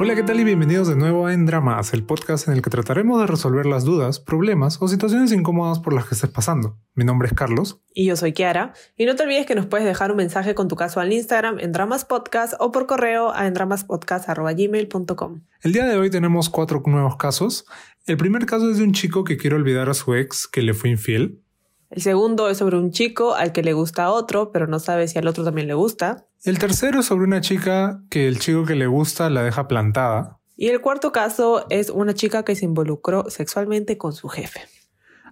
Hola, ¿qué tal y bienvenidos de nuevo a En Dramas, el podcast en el que trataremos de resolver las dudas, problemas o situaciones incómodas por las que estés pasando. Mi nombre es Carlos. Y yo soy Kiara. Y no te olvides que nos puedes dejar un mensaje con tu caso al Instagram en Dramas Podcast o por correo a endramaspodcast.gmail.com. El día de hoy tenemos cuatro nuevos casos. El primer caso es de un chico que quiere olvidar a su ex que le fue infiel. El segundo es sobre un chico al que le gusta a otro, pero no sabe si al otro también le gusta. El tercero es sobre una chica que el chico que le gusta la deja plantada. Y el cuarto caso es una chica que se involucró sexualmente con su jefe.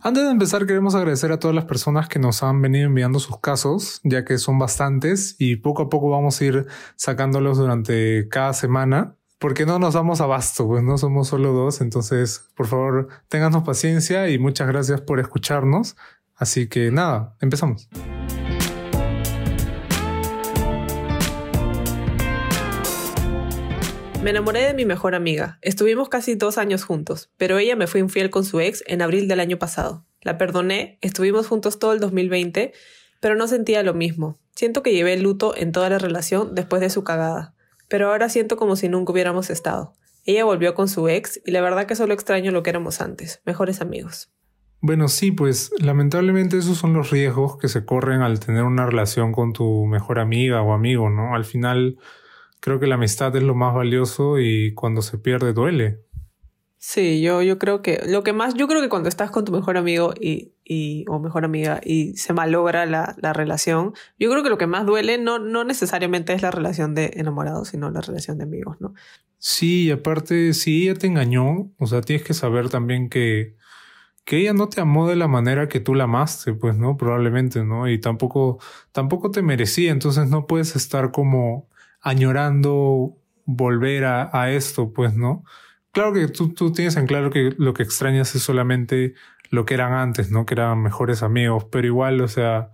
Antes de empezar, queremos agradecer a todas las personas que nos han venido enviando sus casos, ya que son bastantes y poco a poco vamos a ir sacándolos durante cada semana, porque no nos damos abasto, pues no somos solo dos. Entonces, por favor, ténganos paciencia y muchas gracias por escucharnos. Así que nada, empezamos. Me enamoré de mi mejor amiga. Estuvimos casi dos años juntos, pero ella me fue infiel con su ex en abril del año pasado. La perdoné, estuvimos juntos todo el 2020, pero no sentía lo mismo. Siento que llevé luto en toda la relación después de su cagada, pero ahora siento como si nunca hubiéramos estado. Ella volvió con su ex y la verdad que solo extraño lo que éramos antes, mejores amigos. Bueno, sí, pues lamentablemente esos son los riesgos que se corren al tener una relación con tu mejor amiga o amigo, ¿no? Al final creo que la amistad es lo más valioso y cuando se pierde duele. Sí, yo, yo creo que lo que más, yo creo que cuando estás con tu mejor amigo y, y o mejor amiga y se malogra la, la, relación, yo creo que lo que más duele no, no necesariamente es la relación de enamorados, sino la relación de amigos, ¿no? Sí, y aparte, si ella te engañó, o sea, tienes que saber también que, que ella no te amó de la manera que tú la amaste, pues, ¿no? Probablemente, ¿no? Y tampoco, tampoco te merecía, entonces no puedes estar como añorando volver a, esto, pues, ¿no? Claro que tú, tú tienes en claro que lo que extrañas es solamente lo que eran antes, ¿no? Que eran mejores amigos, pero igual, o sea,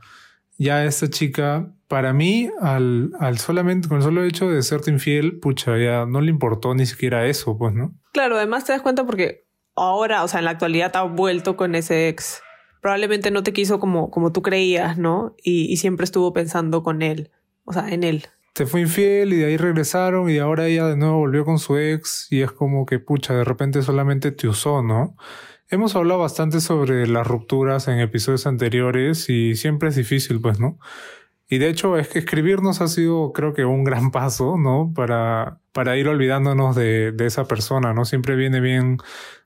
ya esta chica, para mí, al, al solamente, con el solo hecho de serte infiel, pucha, ya no le importó ni siquiera eso, pues, ¿no? Claro, además te das cuenta porque ahora, o sea, en la actualidad te ha vuelto con ese ex. Probablemente no te quiso como, como tú creías, ¿no? Y, siempre estuvo pensando con él, o sea, en él se fue infiel y de ahí regresaron y ahora ella de nuevo volvió con su ex y es como que pucha, de repente solamente te usó, ¿no? Hemos hablado bastante sobre las rupturas en episodios anteriores y siempre es difícil, pues, ¿no? Y de hecho es que escribirnos ha sido creo que un gran paso, ¿no? Para, para ir olvidándonos de, de esa persona, ¿no? Siempre viene bien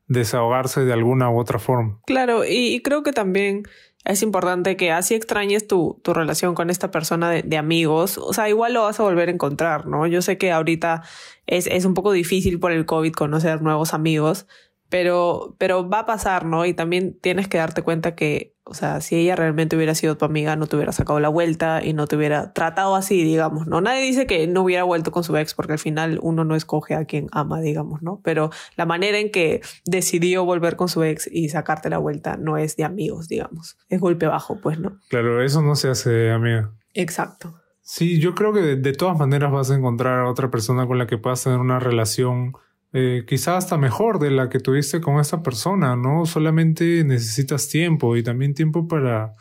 desahogarse de alguna u otra forma. Claro, y, creo que también es importante que así extrañes tu, tu relación con esta persona de, de, amigos, o sea, igual lo vas a volver a encontrar, ¿no? Yo sé que ahorita es, es un poco difícil por el COVID conocer nuevos amigos, pero, pero va a pasar, ¿no? Y también tienes que darte cuenta que, o sea, si ella realmente hubiera sido tu amiga, no te hubiera sacado la vuelta y no te hubiera tratado así, digamos, ¿no? Nadie dice que no hubiera vuelto con su ex porque al final uno no escoge a quien ama, digamos, ¿no? Pero la manera en que decidió volver con su ex y sacarte la vuelta no es de amigos, digamos. Es golpe bajo, pues, ¿no? Claro, eso no se hace amiga. Exacto. Sí, yo creo que de, de todas maneras vas a encontrar a otra persona con la que puedas tener una relación eh, quizá hasta mejor de la que tuviste con esa persona, ¿no? Solamente necesitas tiempo y también tiempo para,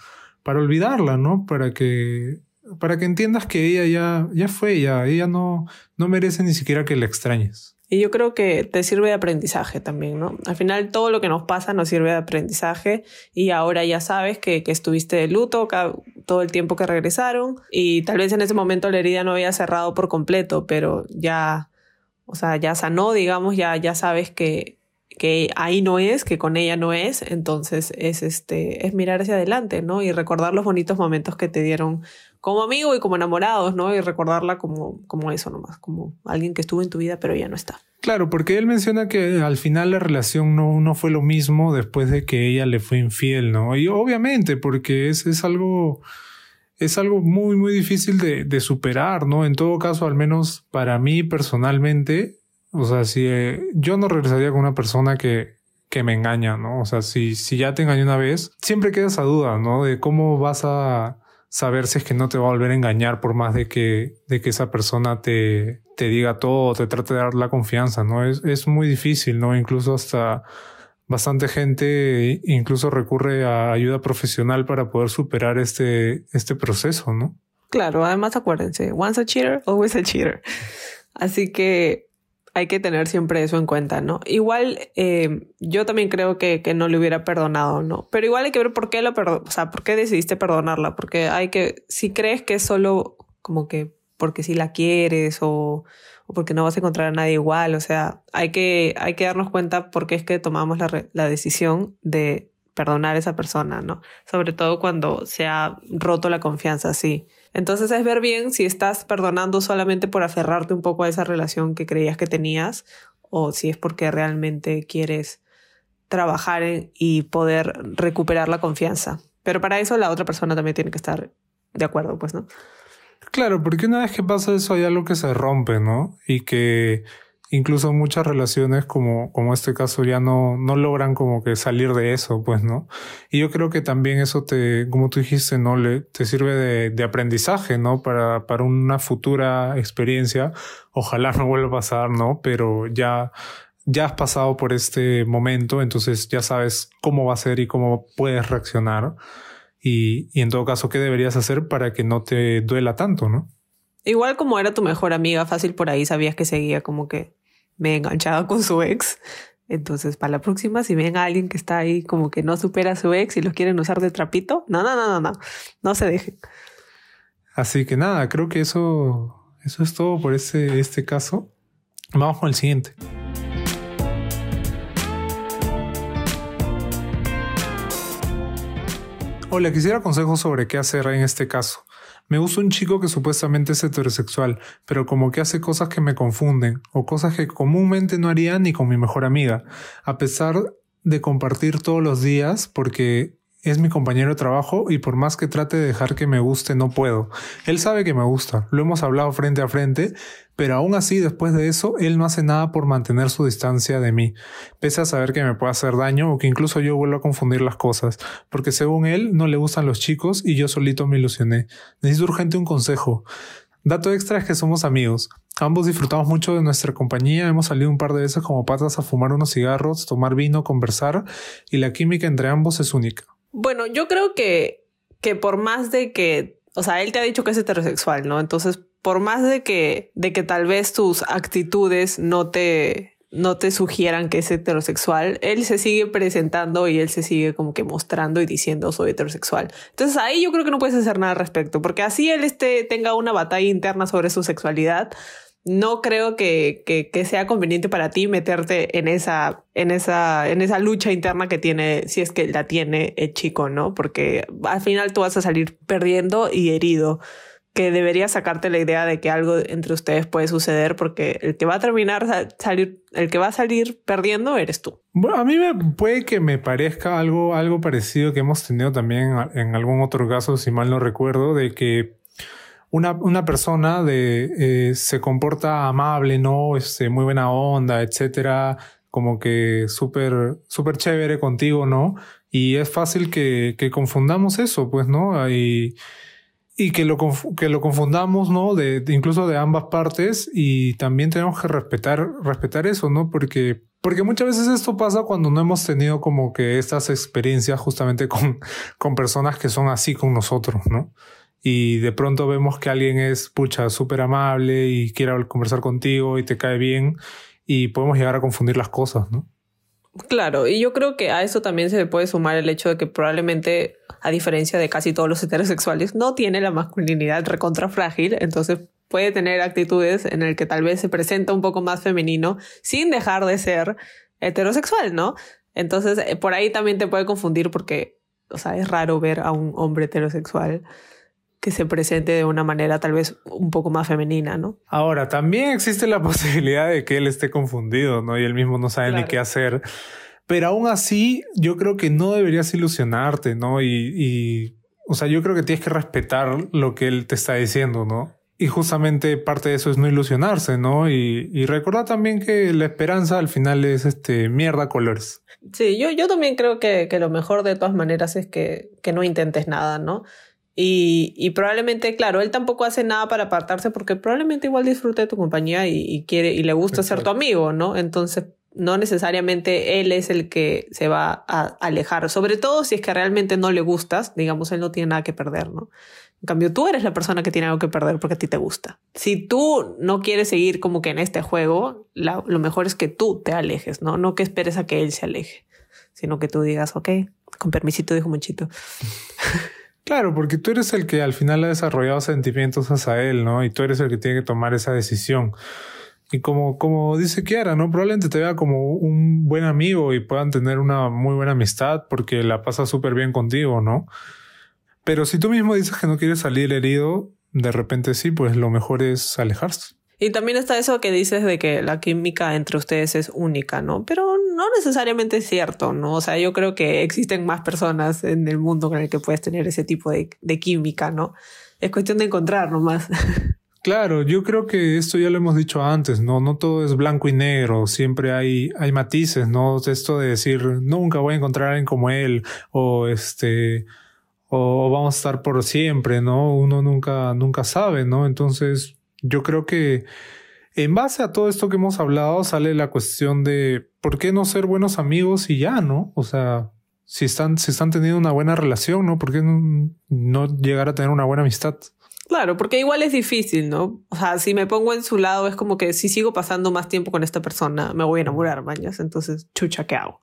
para olvidarla, ¿no? Para que, para que entiendas que ella ya, ya fue, ya, ella no, no merece ni siquiera que la extrañes. Y yo creo que te sirve de aprendizaje también, ¿no? Al final todo lo que nos pasa nos sirve de aprendizaje y ahora ya sabes que, que estuviste de luto todo el tiempo que regresaron y tal vez en ese momento la herida no había cerrado por completo, pero ya o sea, ya sanó, digamos, ya, ya sabes que, que ahí no es, que con ella no es, entonces es este, es mirar hacia adelante, ¿no? Y recordar los bonitos momentos que te dieron como amigo y como enamorados, ¿no? Y recordarla como, como eso nomás, como alguien que estuvo en tu vida pero ya no está. Claro, porque él menciona que al final la relación no, no fue lo mismo después de que ella le fue infiel, ¿no? Y obviamente, porque es, es algo es algo muy, muy difícil de, de, superar, ¿no? En todo caso, al menos para mí personalmente, o sea, si eh, yo no regresaría con una persona que, que me engaña, ¿no? O sea, si, si ya te engañó una vez, siempre queda esa duda, ¿no? De cómo vas a saber si es que no te va a volver a engañar por más de que, de que esa persona te, te diga todo, te trate de dar la confianza, ¿no? Es, es muy difícil, ¿no? Incluso hasta bastante gente incluso recurre a ayuda profesional para poder superar este, este proceso, ¿no? Claro, además acuérdense, once a cheater, always a cheater. Así que hay que tener siempre eso en cuenta, ¿no? Igual eh, yo también creo que, que, no le hubiera perdonado, ¿no? Pero igual hay que ver por qué lo perdonó, o sea, por qué decidiste perdonarla, porque hay que, si crees que es solo como que porque si la quieres o, porque no vas a encontrar a nadie igual, o sea, hay que, hay que darnos cuenta por qué es que tomamos la, la decisión de perdonar a esa persona, ¿no? Sobre todo cuando se ha roto la confianza así. Entonces es ver bien si estás perdonando solamente por aferrarte un poco a esa relación que creías que tenías o si es porque realmente quieres trabajar y poder recuperar la confianza. Pero para eso la otra persona también tiene que estar de acuerdo, pues, ¿no? Claro, porque una vez que pasa eso hay algo que se rompe, ¿no? Y que incluso muchas relaciones como, como este caso ya no, no logran como que salir de eso, pues, ¿no? Y yo creo que también eso te, como tú dijiste, ¿no? Le, te sirve de, de aprendizaje, ¿no? Para, para una futura experiencia. Ojalá no vuelva a pasar, ¿no? Pero ya, ya has pasado por este momento, entonces ya sabes cómo va a ser y cómo puedes reaccionar. Y, y en todo caso, ¿qué deberías hacer para que no te duela tanto, ¿no? Igual como era tu mejor amiga, fácil por ahí sabías que seguía como que me he enganchado con su ex. Entonces, para la próxima, si ven a alguien que está ahí como que no supera a su ex y los quieren usar de trapito, no, no, no, no, no, no se dejen. Así que nada, creo que eso, eso es todo por este, este caso. Vamos con el siguiente. Hola, quisiera consejos sobre qué hacer en este caso. Me gusta un chico que supuestamente es heterosexual, pero como que hace cosas que me confunden, o cosas que comúnmente no haría ni con mi mejor amiga, a pesar de compartir todos los días, porque es mi compañero de trabajo y por más que trate de dejar que me guste, no puedo. Él sabe que me gusta, lo hemos hablado frente a frente, pero aún así, después de eso, él no hace nada por mantener su distancia de mí, pese a saber que me puede hacer daño o que incluso yo vuelvo a confundir las cosas, porque según él no le gustan los chicos y yo solito me ilusioné. Necesito urgente un consejo. Dato extra es que somos amigos. Ambos disfrutamos mucho de nuestra compañía, hemos salido un par de veces como patas a fumar unos cigarros, tomar vino, conversar, y la química entre ambos es única. Bueno, yo creo que, que por más de que, o sea, él te ha dicho que es heterosexual, ¿no? Entonces, por más de que, de que tal vez tus actitudes no te, no te sugieran que es heterosexual, él se sigue presentando y él se sigue como que mostrando y diciendo soy heterosexual. Entonces ahí yo creo que no puedes hacer nada al respecto, porque así él este, tenga una batalla interna sobre su sexualidad, no creo que, que, sea conveniente para ti meterte en esa, en esa, en esa lucha interna que tiene, si es que la tiene el chico, ¿no? Porque al final tú vas a salir perdiendo y herido. Que debería sacarte la idea de que algo entre ustedes puede suceder, porque el que va a terminar salir, el que va a salir perdiendo eres tú. Bueno, a mí me puede que me parezca algo, algo parecido que hemos tenido también en algún otro caso, si mal no recuerdo, de que una, una persona de, eh, se comporta amable, ¿no? Este, muy buena onda, etcétera, como que súper, súper chévere contigo, ¿no? Y es fácil que, que confundamos eso, pues, ¿no? Y, y que lo, que lo confundamos, ¿no? De, de, incluso de ambas partes y también tenemos que respetar, respetar eso, ¿no? Porque, porque muchas veces esto pasa cuando no hemos tenido como que estas experiencias justamente con, con personas que son así con nosotros, ¿no? Y de pronto vemos que alguien es, pucha, súper amable y quiere conversar contigo y te cae bien y podemos llegar a confundir las cosas, ¿no? Claro, y yo creo que a eso también se le puede sumar el hecho de que probablemente, a diferencia de casi todos los heterosexuales, no tiene la masculinidad recontra frágil, entonces puede tener actitudes en el que tal vez se presenta un poco más femenino sin dejar de ser heterosexual, ¿no? Entonces, eh, por ahí también te puede confundir porque, o sea, es raro ver a un hombre heterosexual que se presente de una manera tal vez un poco más femenina, ¿no? Ahora, también existe la posibilidad de que él esté confundido, ¿no? Y él mismo no sabe claro. ni qué hacer. Pero aún así, yo creo que no deberías ilusionarte, ¿no? Y, y, o sea, yo creo que tienes que respetar lo que él te está diciendo, ¿no? Y justamente parte de eso es no ilusionarse, ¿no? Y, y recordar también que la esperanza al final es este mierda colores. Sí, yo, yo también creo que, que lo mejor de todas maneras es que, que no intentes nada, ¿no? Y, y, probablemente, claro, él tampoco hace nada para apartarse porque probablemente igual disfruta de tu compañía y, y quiere y le gusta Exacto. ser tu amigo, ¿no? Entonces, no necesariamente él es el que se va a alejar, sobre todo si es que realmente no le gustas, digamos, él no tiene nada que perder, ¿no? En cambio, tú eres la persona que tiene algo que perder porque a ti te gusta. Si tú no quieres seguir como que en este juego, lo mejor es que tú te alejes, ¿no? No que esperes a que él se aleje, sino que tú digas, ok, con permisito, dijo Monchito. Claro, porque tú eres el que al final ha desarrollado sentimientos hacia él, ¿no? Y tú eres el que tiene que tomar esa decisión. Y como, como dice Kiara, ¿no? Probablemente te vea como un buen amigo y puedan tener una muy buena amistad porque la pasa súper bien contigo, ¿no? Pero si tú mismo dices que no quieres salir herido, de repente sí, pues lo mejor es alejarse. Y también está eso que dices de que la química entre ustedes es única, ¿no? Pero no necesariamente es cierto, ¿no? O sea, yo creo que existen más personas en el mundo con el que puedes tener ese tipo de, química, ¿no? Es cuestión de encontrar nomás. Claro, yo creo que esto ya lo hemos dicho antes, ¿no? No todo es blanco y negro, siempre hay, hay matices, ¿no? Esto de decir, nunca voy a encontrar a alguien como él, o este, o vamos a estar por siempre, ¿no? Uno nunca, nunca sabe, ¿no? Entonces, yo creo que en base a todo esto que hemos hablado sale la cuestión de por qué no ser buenos amigos y ya, ¿no? O sea, si están, si están teniendo una buena relación, ¿no? ¿Por qué no, llegar a tener una buena amistad? Claro, porque igual es difícil, ¿no? O sea, si me pongo en su lado es como que si sigo pasando más tiempo con esta persona, me voy a enamorar, mañas. Entonces, chucha, ¿qué hago?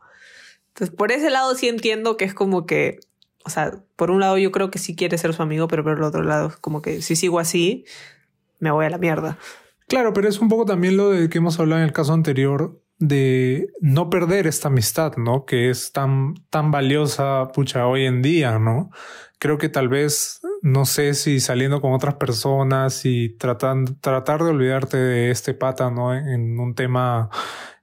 Entonces, por ese lado sí entiendo que es como que, o sea, por un lado yo creo que sí quiere ser su amigo, pero por el otro lado, como que si sigo así, me voy a la mierda. Claro, pero es un poco también lo de que hemos hablado en el caso anterior de no perder esta amistad, ¿no? Que es tan, tan valiosa, pucha, hoy en día, ¿no? Creo que tal vez no sé si saliendo con otras personas y tratando, tratar de olvidarte de este pata, ¿no? En un tema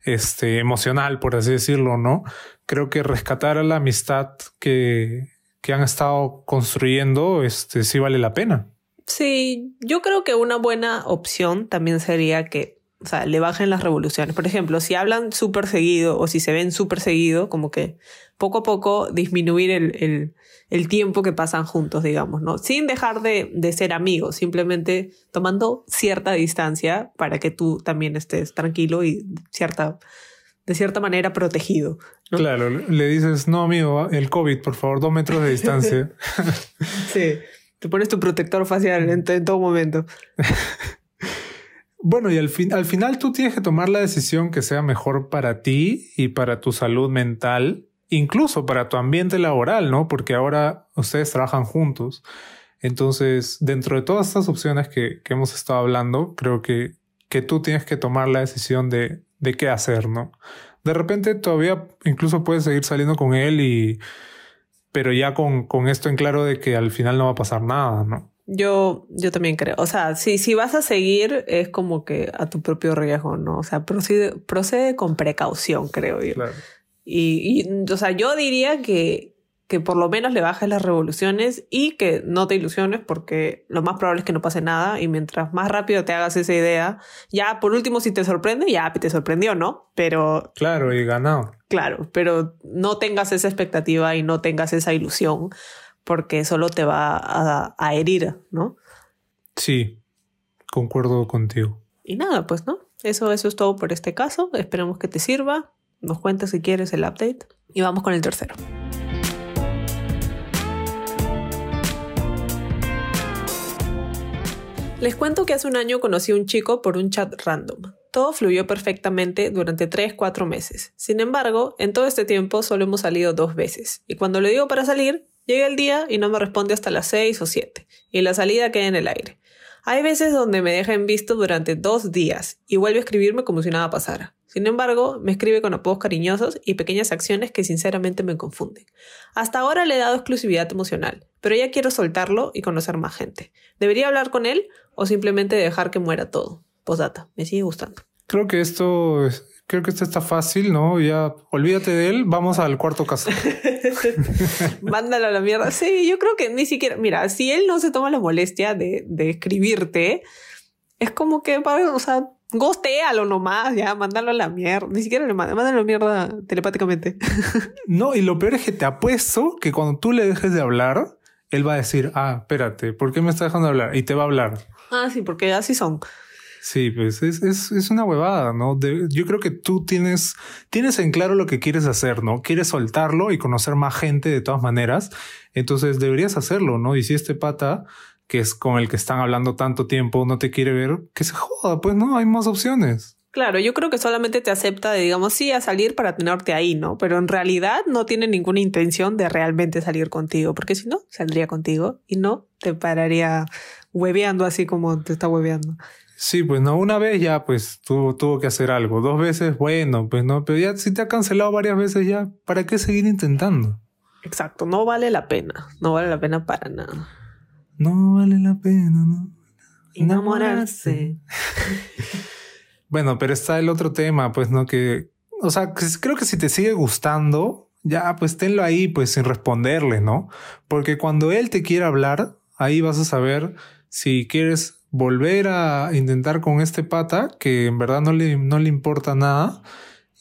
este, emocional, por así decirlo, ¿no? Creo que rescatar a la amistad que, que han estado construyendo, este, sí vale la pena. Sí, yo creo que una buena opción también sería que o sea, le bajen las revoluciones. Por ejemplo, si hablan súper seguido o si se ven súper seguido, como que poco a poco disminuir el, el, el, tiempo que pasan juntos, digamos, ¿no? Sin dejar de, de, ser amigos, simplemente tomando cierta distancia para que tú también estés tranquilo y cierta, de cierta manera protegido. Claro, le dices, no, amigo, el COVID, por favor, dos metros de distancia. sí, te pones tu protector facial en, todo momento. Bueno, y al, fin, al final tú tienes que tomar la decisión que sea mejor para ti y para tu salud mental, incluso para tu ambiente laboral, ¿no? Porque ahora ustedes trabajan juntos. Entonces, dentro de todas estas opciones que, que hemos estado hablando, creo que, que tú tienes que tomar la decisión de, de qué hacer, ¿no? De repente todavía incluso puedes seguir saliendo con él y... pero ya con, con esto en claro de que al final no va a pasar nada, ¿no? Yo, yo también creo. O sea, si, si vas a seguir, es como que a tu propio riesgo, ¿no? O sea, procede, procede con precaución, creo yo. Y, y, o sea, yo diría que, que por lo menos le bajes las revoluciones y que no te ilusiones porque lo más probable es que no pase nada y mientras más rápido te hagas esa idea, ya por último si te sorprende, ya te sorprendió, ¿no? Pero... Claro, y ganado. Claro, pero no tengas esa expectativa y no tengas esa ilusión porque solo te va a, herir, ¿no? Sí, concuerdo contigo. Y nada, pues, ¿no? Eso, eso es todo por este caso. Esperemos que te sirva. Nos cuentas si quieres el update. Y vamos con el tercero. Les cuento que hace un año conocí a un chico por un chat random. Todo fluyó perfectamente durante 3-4 meses. Sin embargo, en todo este tiempo solo hemos salido dos veces. Y cuando le digo para salir, Llega el día y no me responde hasta las 6 o 7, y la salida queda en el aire. Hay veces donde me deja en visto durante dos días y vuelve a escribirme como si nada pasara. Sin embargo, me escribe con apodos cariñosos y pequeñas acciones que sinceramente me confunden. Hasta ahora le he dado exclusividad emocional, pero ya quiero soltarlo y conocer más gente. ¿Debería hablar con él o simplemente dejar que muera todo? Posdata, me sigue gustando. Creo que esto creo que esto está fácil, ¿no? Ya olvídate de él, vamos al cuarto caso. Mándalo a la mierda. Sí, yo creo que ni siquiera, mira, si él no se toma la molestia de, de escribirte, es como que, o sea, lo nomás, ya, mándalo a la mierda. Ni siquiera le manda, mándalo a la mierda telepáticamente. no, y lo peor es que te apuesto que cuando tú le dejes de hablar, él va a decir, ah, espérate, ¿por qué me está dejando de hablar? Y te va a hablar. Ah, sí, porque así son. Sí, pues es, es, es una huevada, ¿no? yo creo que tú tienes, tienes en claro lo que quieres hacer, ¿no? Quieres soltarlo y conocer más gente de todas maneras. Entonces deberías hacerlo, ¿no? Y si este pata, que es con el que están hablando tanto tiempo, no te quiere ver, que se joda, pues no, hay más opciones. Claro, yo creo que solamente te acepta de, digamos, sí, a salir para tenerte ahí, ¿no? Pero en realidad no tiene ninguna intención de realmente salir contigo, porque si no, saldría contigo y no te pararía hueveando así como te está hueveando. Sí, pues no, una vez ya pues tuvo, tuvo que hacer algo, dos veces, bueno, pues no, pero ya si te ha cancelado varias veces ya, ¿para qué seguir intentando? Exacto, no vale la pena, no vale la pena para nada. No vale la pena, ¿no? Enamorarse. bueno, pero está el otro tema, pues, ¿no? Que, o sea, creo que si te sigue gustando, ya, pues tenlo ahí, pues, sin responderle, ¿no? Porque cuando él te quiera hablar, ahí vas a saber si quieres volver a intentar con este pata que en verdad no le, no le importa nada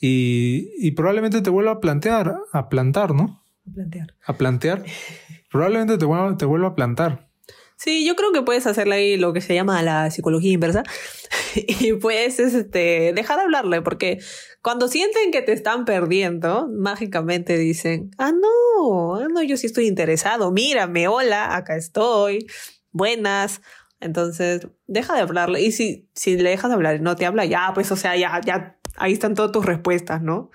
y, y probablemente te vuelva a plantear, a plantar, ¿no? A plantear. A plantear. probablemente te vuelva, te vuelva a plantar. Sí, yo creo que puedes hacerle ahí lo que se llama la psicología inversa y puedes este, dejar de hablarle porque cuando sienten que te están perdiendo, mágicamente dicen, ah, no, ah, no, yo sí estoy interesado, mírame, hola, acá estoy, buenas, entonces, deja de hablarle. Y si, si le dejas de hablar y no te habla, ya, pues, o sea, ya, ya, ahí están todas tus respuestas, ¿no?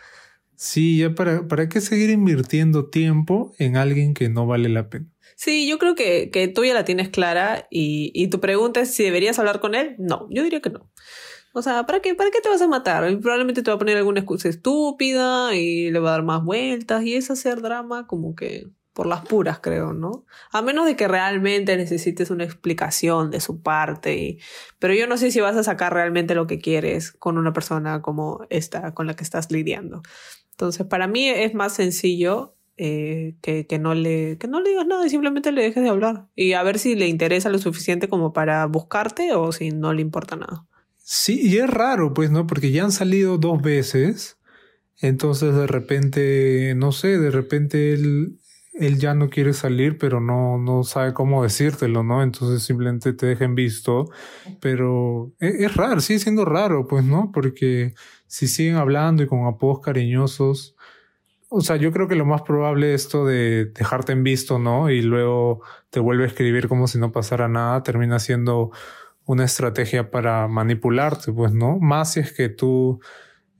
Sí, ya para, ¿para qué seguir invirtiendo tiempo en alguien que no vale la pena? Sí, yo creo que, que tú ya la tienes clara y, y tu pregunta es si deberías hablar con él. No, yo diría que no. O sea, ¿para qué, ¿para qué te vas a matar? Probablemente te va a poner alguna excusa estúpida y le va a dar más vueltas y es hacer drama como que por las puras, creo, ¿no? A menos de que realmente necesites una explicación de su parte. Y... Pero yo no sé si vas a sacar realmente lo que quieres con una persona como esta con la que estás lidiando. Entonces, para mí es más sencillo eh, que, que, no le, que no le digas nada y simplemente le dejes de hablar. Y a ver si le interesa lo suficiente como para buscarte o si no le importa nada. Sí, y es raro, pues, ¿no? Porque ya han salido dos veces. Entonces, de repente, no sé, de repente él él ya no quiere salir, pero no, no sabe cómo decírtelo, ¿no? Entonces simplemente te dejen visto. Pero es, es, raro, sigue siendo raro, pues, ¿no? Porque si siguen hablando y con apodos cariñosos, o sea, yo creo que lo más probable es esto de dejarte en visto, ¿no? Y luego te vuelve a escribir como si no pasara nada, termina siendo una estrategia para manipularte, pues, ¿no? Más si es que tú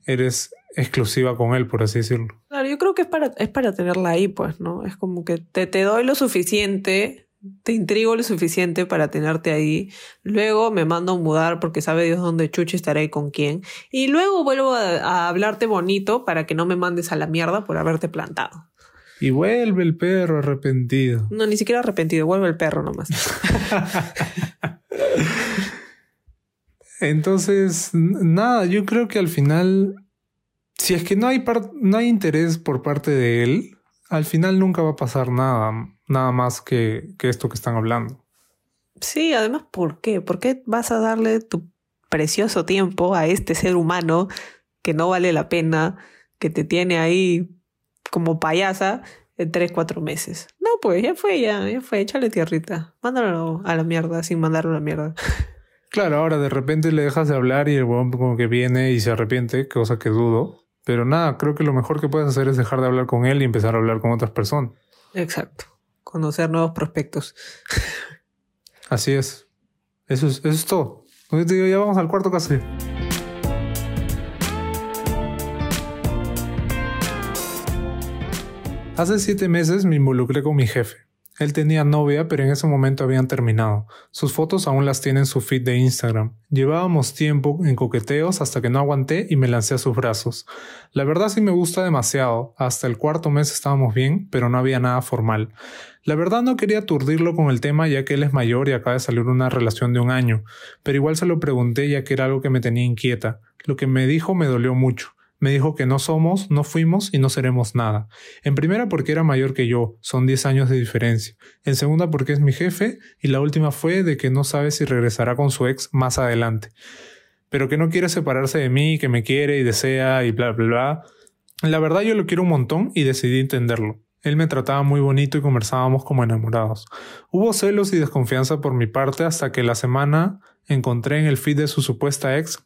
eres exclusiva con él, por así decirlo. Claro, yo creo que es para, es para tenerla ahí, pues, ¿no? Es como que te, te doy lo suficiente, te intrigo lo suficiente para tenerte ahí. Luego me mando a mudar porque sabe Dios dónde chuche estaré y con quién. Y luego vuelvo a, a, hablarte bonito para que no me mandes a la mierda por haberte plantado. Y vuelve el perro arrepentido. No, ni siquiera arrepentido, vuelve el perro nomás. Entonces, nada, yo creo que al final si es que no hay, no hay interés por parte de él, al final nunca va a pasar nada, nada más que, que esto que están hablando. Sí, además, ¿por qué? ¿Por qué vas a darle tu precioso tiempo a este ser humano que no vale la pena, que te tiene ahí como payasa en tres, cuatro meses? No, pues ya fue, ya, ya fue, échale tierrita. Mándalo a la mierda sin mandarlo a la mierda. Claro, ahora de repente le dejas de hablar y el huevón como que viene y se arrepiente, cosa que dudo. Pero nada, creo que lo mejor que puedes hacer es dejar de hablar con él y empezar a hablar con otras personas. Exacto. Conocer nuevos prospectos. Así es. Eso es, eso es todo. Entonces te digo, ya vamos al cuarto caso. Hace siete meses me involucré con mi jefe. Él tenía novia, pero en ese momento habían terminado. Sus fotos aún las tiene en su feed de Instagram. Llevábamos tiempo en coqueteos hasta que no aguanté y me lancé a sus brazos. La verdad sí me gusta demasiado. Hasta el cuarto mes estábamos bien, pero no había nada formal. La verdad no quería aturdirlo con el tema ya que él es mayor y acaba de salir una relación de un año, pero igual se lo pregunté ya que era algo que me tenía inquieta. Lo que me dijo me dolió mucho me dijo que no somos, no fuimos y no seremos nada. En primera porque era mayor que yo, son 10 años de diferencia. En segunda porque es mi jefe y la última fue de que no sabe si regresará con su ex más adelante. Pero que no quiere separarse de mí, que me quiere y desea y bla bla bla. La verdad yo lo quiero un montón y decidí entenderlo. Él me trataba muy bonito y conversábamos como enamorados. Hubo celos y desconfianza por mi parte hasta que la semana encontré en el feed de su supuesta ex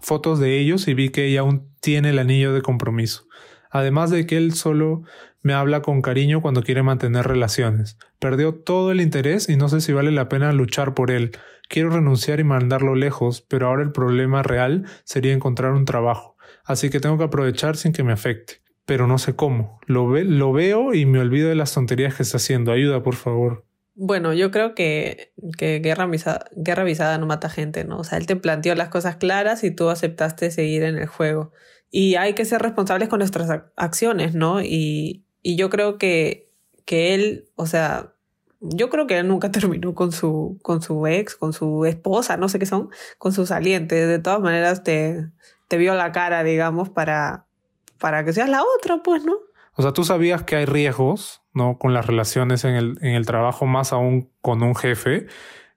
fotos de ellos y vi que ella aún tiene el anillo de compromiso. Además de que él solo me habla con cariño cuando quiere mantener relaciones. Perdió todo el interés y no sé si vale la pena luchar por él. Quiero renunciar y mandarlo lejos, pero ahora el problema real sería encontrar un trabajo. Así que tengo que aprovechar sin que me afecte. Pero no sé cómo. Lo, ve lo veo y me olvido de las tonterías que está haciendo. Ayuda, por favor. Bueno, yo creo que, que guerra, avisada, guerra no mata gente, ¿no? O sea, él te planteó las cosas claras y tú aceptaste seguir en el juego. Y hay que ser responsables con nuestras acciones, ¿no? Y, y yo creo que, que él, o sea, yo creo que él nunca terminó con su, con su ex, con su esposa, no sé qué son, con su saliente. De todas maneras te, te vio la cara, digamos, para, para que seas la otra, pues, ¿no? O sea, tú sabías que hay riesgos, ¿no? Con las relaciones en el, en el trabajo, más aún con un jefe.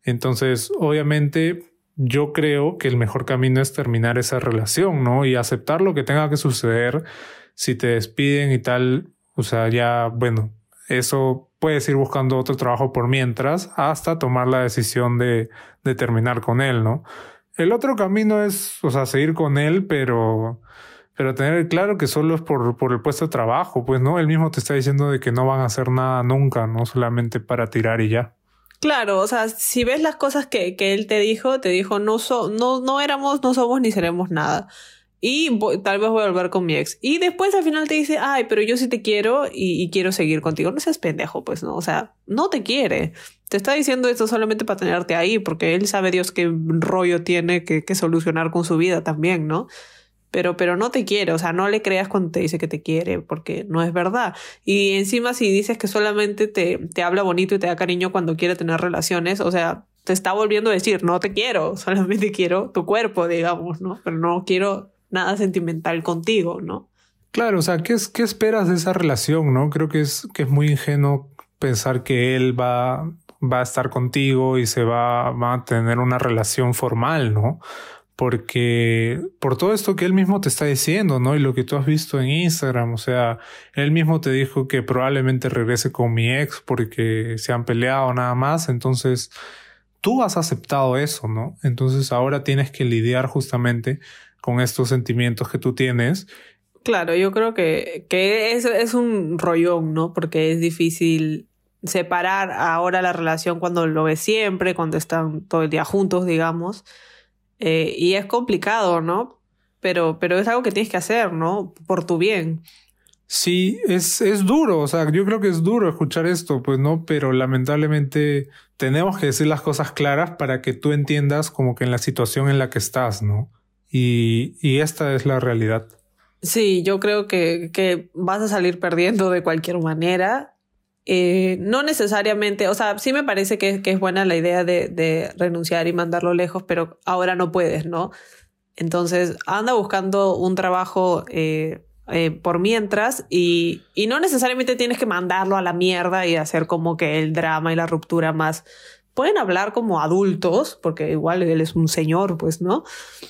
Entonces, obviamente, yo creo que el mejor camino es terminar esa relación, ¿no? Y aceptar lo que tenga que suceder. Si te despiden y tal, o sea, ya, bueno, eso puedes ir buscando otro trabajo por mientras hasta tomar la decisión de, de terminar con él, ¿no? El otro camino es, o sea, seguir con él, pero, pero tener claro que solo es por, por el puesto de trabajo, pues, ¿no? Él mismo te está diciendo de que no van a hacer nada nunca, no solamente para tirar y ya. Claro, o sea, si ves las cosas que, que él te dijo, te dijo, no, so, no, no éramos, no somos ni seremos nada. Y tal vez voy a volver con mi ex. Y después al final te dice, ay, pero yo sí te quiero y, quiero seguir contigo. No seas pendejo, pues, ¿no? O sea, no te quiere. Te está diciendo esto solamente para tenerte ahí, porque él sabe Dios qué rollo tiene que solucionar con su vida también, ¿no? Pero, pero no te quiere, o sea, no le creas cuando te dice que te quiere, porque no es verdad. Y encima si dices que solamente te, te habla bonito y te da cariño cuando quiere tener relaciones, o sea, te está volviendo a decir, no te quiero, solamente quiero tu cuerpo, digamos, ¿no? Pero no quiero nada sentimental contigo, ¿no? Claro, o sea, ¿qué, es, qué esperas de esa relación, no? Creo que es, que es muy ingenuo pensar que él va, va a estar contigo y se va, va a tener una relación formal, ¿no? Porque por todo esto que él mismo te está diciendo, ¿no? Y lo que tú has visto en Instagram, o sea, él mismo te dijo que probablemente regrese con mi ex porque se han peleado nada más, entonces tú has aceptado eso, ¿no? Entonces ahora tienes que lidiar justamente con estos sentimientos que tú tienes. Claro, yo creo que, que es, es un rollón, ¿no? Porque es difícil separar ahora la relación cuando lo ves siempre, cuando están todo el día juntos, digamos eh, y es complicado, ¿no? Pero, pero es algo que tienes que hacer, ¿no? Por tu bien. Sí, es, es duro, o sea, yo creo que es duro escuchar esto, pues no, pero lamentablemente tenemos que decir las cosas claras para que tú entiendas como que en la situación en la que estás, ¿no? Y, y esta es la realidad. Sí, yo creo que, que vas a salir perdiendo de cualquier manera eh, no necesariamente, o sea, sí me parece que, es buena la idea de, renunciar y mandarlo lejos, pero ahora no puedes, ¿no? Entonces, anda buscando un trabajo eh, eh, por mientras y, y, no necesariamente tienes que mandarlo a la mierda y hacer como que el drama y la ruptura más... Pueden hablar como adultos, porque igual él es un señor, pues, ¿no?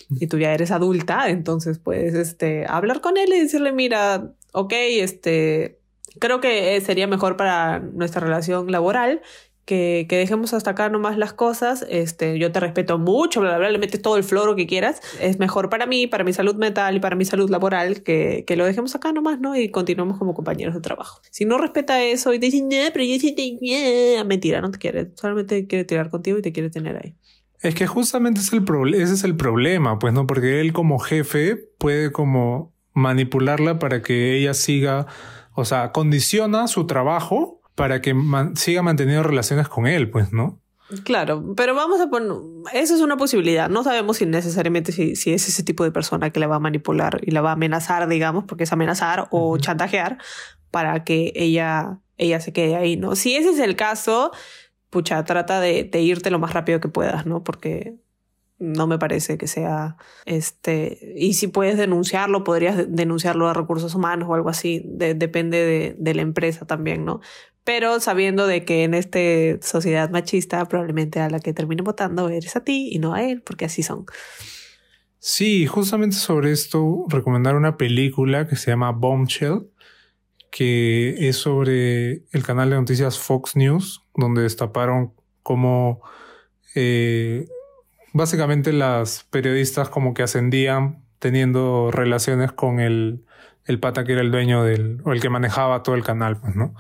Y tú ya eres adulta, entonces puedes, este, hablar con él y decirle, mira, ok, este, creo que eh, sería mejor para nuestra relación laboral que, que, dejemos hasta acá nomás las cosas. Este, yo te respeto mucho, bla, bla, bla, le metes todo el floro que quieras. Es mejor para mí, para mi salud mental y para mi salud laboral que, que lo dejemos acá nomás, ¿no? Y continuemos como compañeros de trabajo. Si no respeta eso y te dice, no, pero yo sí te... Mentira, no te quiere. Solamente quiere tirar contigo y te quiere tener ahí. Es que justamente es el ese es el problema, pues, ¿no? Porque él como jefe puede como manipularla para que ella siga o sea, condiciona su trabajo para que siga manteniendo relaciones con él, pues, ¿no? Claro, pero vamos a poner, eso es una posibilidad. No sabemos si necesariamente si, si, es ese tipo de persona que la va a manipular y la va a amenazar, digamos, porque es amenazar o chantajear para que ella, ella se quede ahí, ¿no? Si ese es el caso, pucha, trata de, de irte lo más rápido que puedas, ¿no? Porque no me parece que sea este y si puedes denunciarlo podrías denunciarlo a recursos humanos o algo así depende de, la empresa también no pero sabiendo de que en esta sociedad machista probablemente a la que termine votando eres a ti y no a él porque así son. Sí justamente sobre esto recomendar una película que se llama Bombshell que es sobre el canal de noticias Fox News, donde destaparon cómo eh, básicamente las periodistas como que ascendían teniendo relaciones con el, el pata que era el dueño del, o el que manejaba todo el canal, pues, ¿no?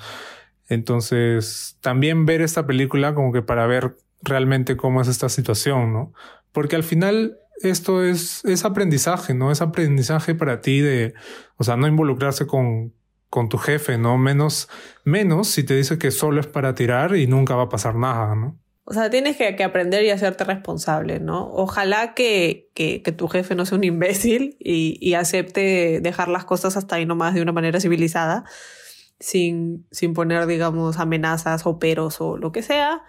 Entonces, también ver esta película como que para ver realmente cómo es esta situación, ¿no? Porque al final esto es, es aprendizaje, ¿no? Es aprendizaje para ti de, o sea, no involucrarse con, con tu jefe, ¿no? Menos, menos si te dice que solo es para tirar y nunca va a pasar nada, ¿no? O sea, tienes que, que aprender y hacerte responsable, ¿no? Ojalá que, que, tu jefe no sea un imbécil y, y, acepte dejar las cosas hasta ahí nomás de una manera civilizada, sin, sin poner, digamos, amenazas o peros o lo que sea.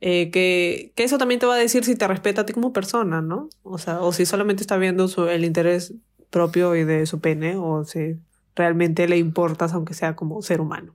Eh, que, que, eso también te va a decir si te respeta a ti como persona, ¿no? O sea, o si solamente está viendo su, el interés propio y de su pene, o si realmente le importas, aunque sea como ser humano.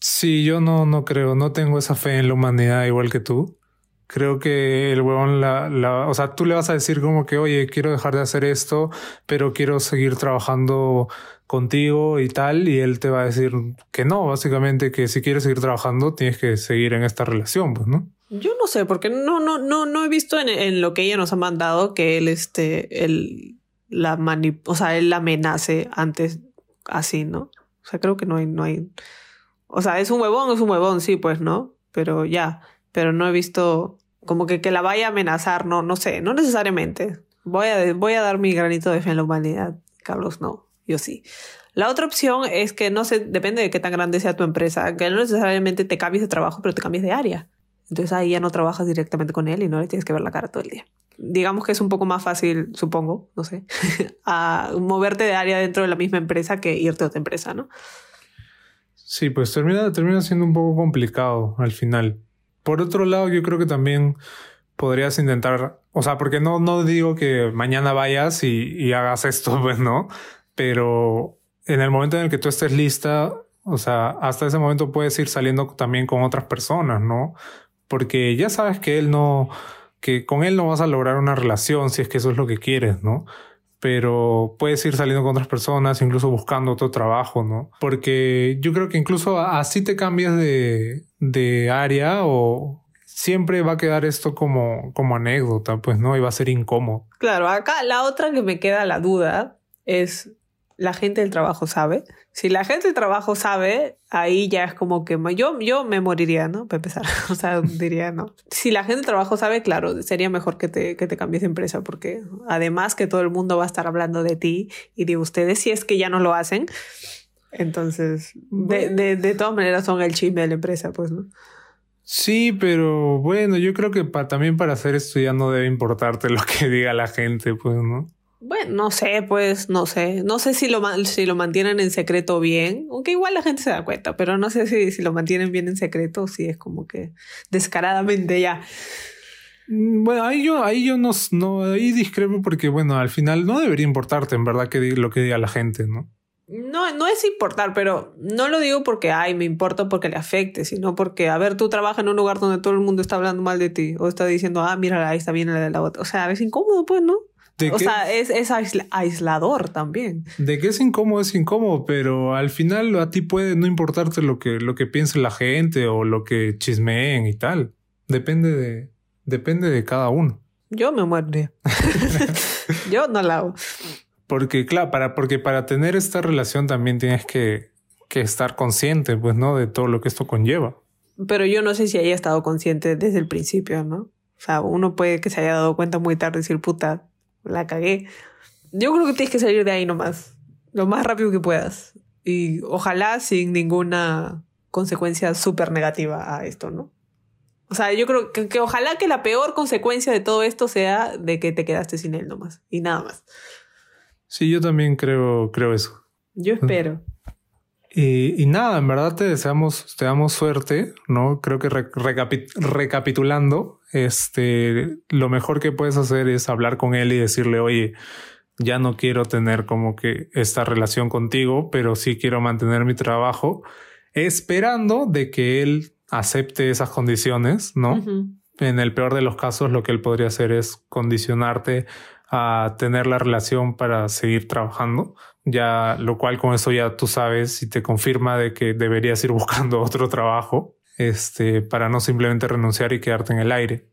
Sí, yo no, no creo, no tengo esa fe en la humanidad igual que tú. Creo que el huevón la, la, o sea, tú le vas a decir como que, oye, quiero dejar de hacer esto, pero quiero seguir trabajando contigo y tal, y él te va a decir que no, básicamente que si quieres seguir trabajando tienes que seguir en esta relación, pues, ¿no? Yo no sé, porque no, no, no, no he visto en, lo que ella nos ha mandado que él, este, él la mani, o sea, él la amenace antes así, ¿no? O sea, creo que no hay, no hay, o sea, es un huevón, es un huevón, sí, pues, ¿no? Pero ya, pero no he visto como que, que la vaya a amenazar, no, no sé, no necesariamente. Voy a, voy a dar mi granito de fe en la humanidad. Carlos, no, yo sí. La otra opción es que no sé, depende de qué tan grande sea tu empresa, que no necesariamente te cambies de trabajo, pero te cambies de área. Entonces ahí ya no trabajas directamente con él y no le tienes que ver la cara todo el día. Digamos que es un poco más fácil, supongo, no sé, a moverte de área dentro de la misma empresa que irte a otra empresa, ¿no? Sí, pues termina, termina siendo un poco complicado al final. Por otro lado, yo creo que también podrías intentar, o sea, porque no, no digo que mañana vayas y, y hagas esto, pues no, pero en el momento en el que tú estés lista, o sea, hasta ese momento puedes ir saliendo también con otras personas, ¿no? Porque ya sabes que él no, que con él no vas a lograr una relación si es que eso es lo que quieres, ¿no? Pero puedes ir saliendo con otras personas, incluso buscando otro trabajo, ¿no? Porque yo creo que incluso así te cambias de, de área o siempre va a quedar esto como, como anécdota, pues, ¿no? Y va a ser incómodo. Claro, acá la otra que me queda la duda es la gente del trabajo sabe. Si la gente del trabajo sabe, ahí ya es como que yo, yo me moriría, ¿no? Para empezar. o sea, diría, no. Si la gente del trabajo sabe, claro, sería mejor que te, que te cambies de empresa, porque además que todo el mundo va a estar hablando de ti y de ustedes, si es que ya no lo hacen. Entonces, de, de, de todas maneras son el chisme de la empresa, pues, ¿no? Sí, pero bueno, yo creo que también para hacer esto ya no debe importarte lo que diga la gente, pues, ¿no? Bueno, no sé, pues no sé. No sé si lo, si lo mantienen en secreto bien, aunque igual la gente se da cuenta, pero no sé si, si lo mantienen bien en secreto o si es como que descaradamente ya. Mm, bueno, ahí yo, ahí yo no, no, ahí discrepo porque, bueno, al final no debería importarte en verdad que lo que diga la gente, ¿no? No, no es importar, pero no lo digo porque, ay, me importa porque le afecte, sino porque, a ver, tú trabajas en un lugar donde todo el mundo está hablando mal de ti o está diciendo, ah, mira, ahí está bien la de la otra. O sea, es incómodo, pues, ¿no? O sea, es, es, aislador también. De que es incómodo, es incómodo, pero al final a ti puede no importarte lo que, lo que piense la gente o lo que chismeen y tal. Depende de, depende de cada uno. Yo me muero. Yo no la hago. Porque, claro, para, porque para tener esta relación también tienes que, que estar consciente, pues, ¿no? De todo lo que esto conlleva. Pero yo no sé si haya estado consciente desde el principio, ¿no? O sea, uno puede que se haya dado cuenta muy tarde y decir, puta, la cagué. Yo creo que tienes que salir de ahí nomás, lo más rápido que puedas. Y ojalá sin ninguna consecuencia súper negativa a esto, ¿no? O sea, yo creo que, que, ojalá que la peor consecuencia de todo esto sea de que te quedaste sin él nomás y nada más. Sí, yo también creo, creo eso. Yo espero. Y, y nada, en verdad te deseamos, te damos suerte, ¿no? Creo que recapitulando, este, lo mejor que puedes hacer es hablar con él y decirle, oye, ya no quiero tener como que esta relación contigo, pero sí quiero mantener mi trabajo, esperando de que él acepte esas condiciones, ¿no? En el peor de los casos, lo que él podría hacer es condicionarte a tener la relación para seguir trabajando. Ya lo cual con eso ya tú sabes y te confirma de que deberías ir buscando otro trabajo, este, para no simplemente renunciar y quedarte en el aire.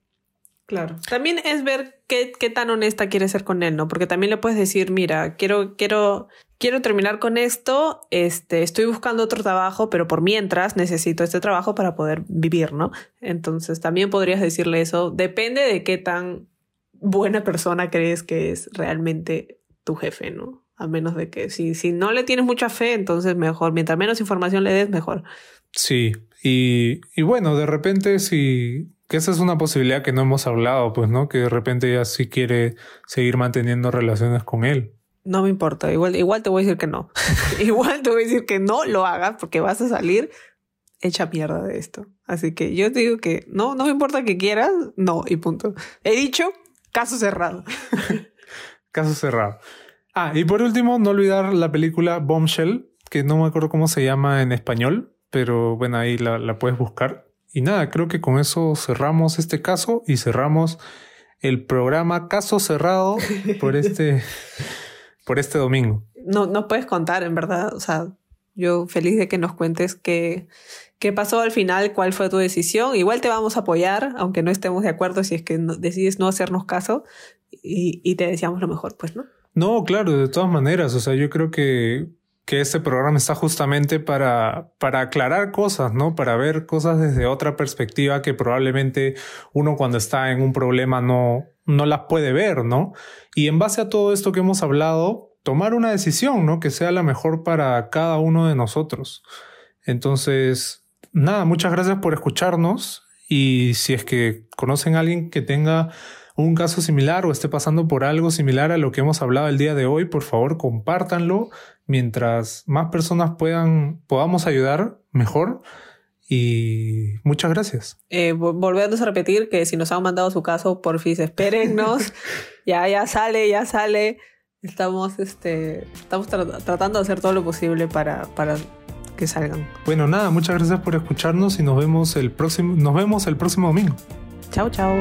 Claro. También es ver qué, qué tan honesta quieres ser con él, ¿no? Porque también le puedes decir, mira, quiero, quiero, quiero terminar con esto, este, estoy buscando otro trabajo, pero por mientras necesito este trabajo para poder vivir, ¿no? Entonces también podrías decirle eso. Depende de qué tan buena persona crees que es realmente tu jefe, ¿no? A menos de que si, si no le tienes mucha fe, entonces mejor, mientras menos información le des, mejor. Sí, y, y bueno, de repente si que esa es una posibilidad que no hemos hablado, pues, ¿no? Que de repente ella sí quiere seguir manteniendo relaciones con él. No me importa, igual, igual te voy a decir que no. igual te voy a decir que no lo hagas porque vas a salir hecha mierda de esto. Así que yo te digo que no, no me importa que quieras, no, y punto. He dicho, caso cerrado. caso cerrado. Ah, y por último, no olvidar la película Bombshell, que no me acuerdo cómo se llama en español, pero bueno, ahí la, la puedes buscar. Y nada, creo que con eso cerramos este caso y cerramos el programa Caso Cerrado por este, por este domingo. No, no puedes contar, en verdad. O sea, yo feliz de que nos cuentes qué, qué pasó al final, cuál fue tu decisión. Igual te vamos a apoyar, aunque no estemos de acuerdo si es que decides no hacernos caso y, y te deseamos lo mejor, pues, ¿no? No, claro, de todas maneras. O sea, yo creo que, que este programa está justamente para, para aclarar cosas, ¿no? Para ver cosas desde otra perspectiva que probablemente uno cuando está en un problema no, no las puede ver, ¿no? Y en base a todo esto que hemos hablado, tomar una decisión, ¿no? Que sea la mejor para cada uno de nosotros. Entonces, nada, muchas gracias por escucharnos y si es que conocen a alguien que tenga un caso similar o esté pasando por algo similar a lo que hemos hablado el día de hoy, por favor compártanlo. Mientras más personas puedan, podamos ayudar, mejor. Y muchas gracias. Eh, a repetir que si nos han mandado su caso, por fin espérennos. ya, ya sale, ya sale. Estamos, este, estamos tratando de hacer todo lo posible para, para que salgan. Bueno, nada, muchas gracias por escucharnos y nos vemos el próximo, nos vemos el próximo domingo. Chao, chao.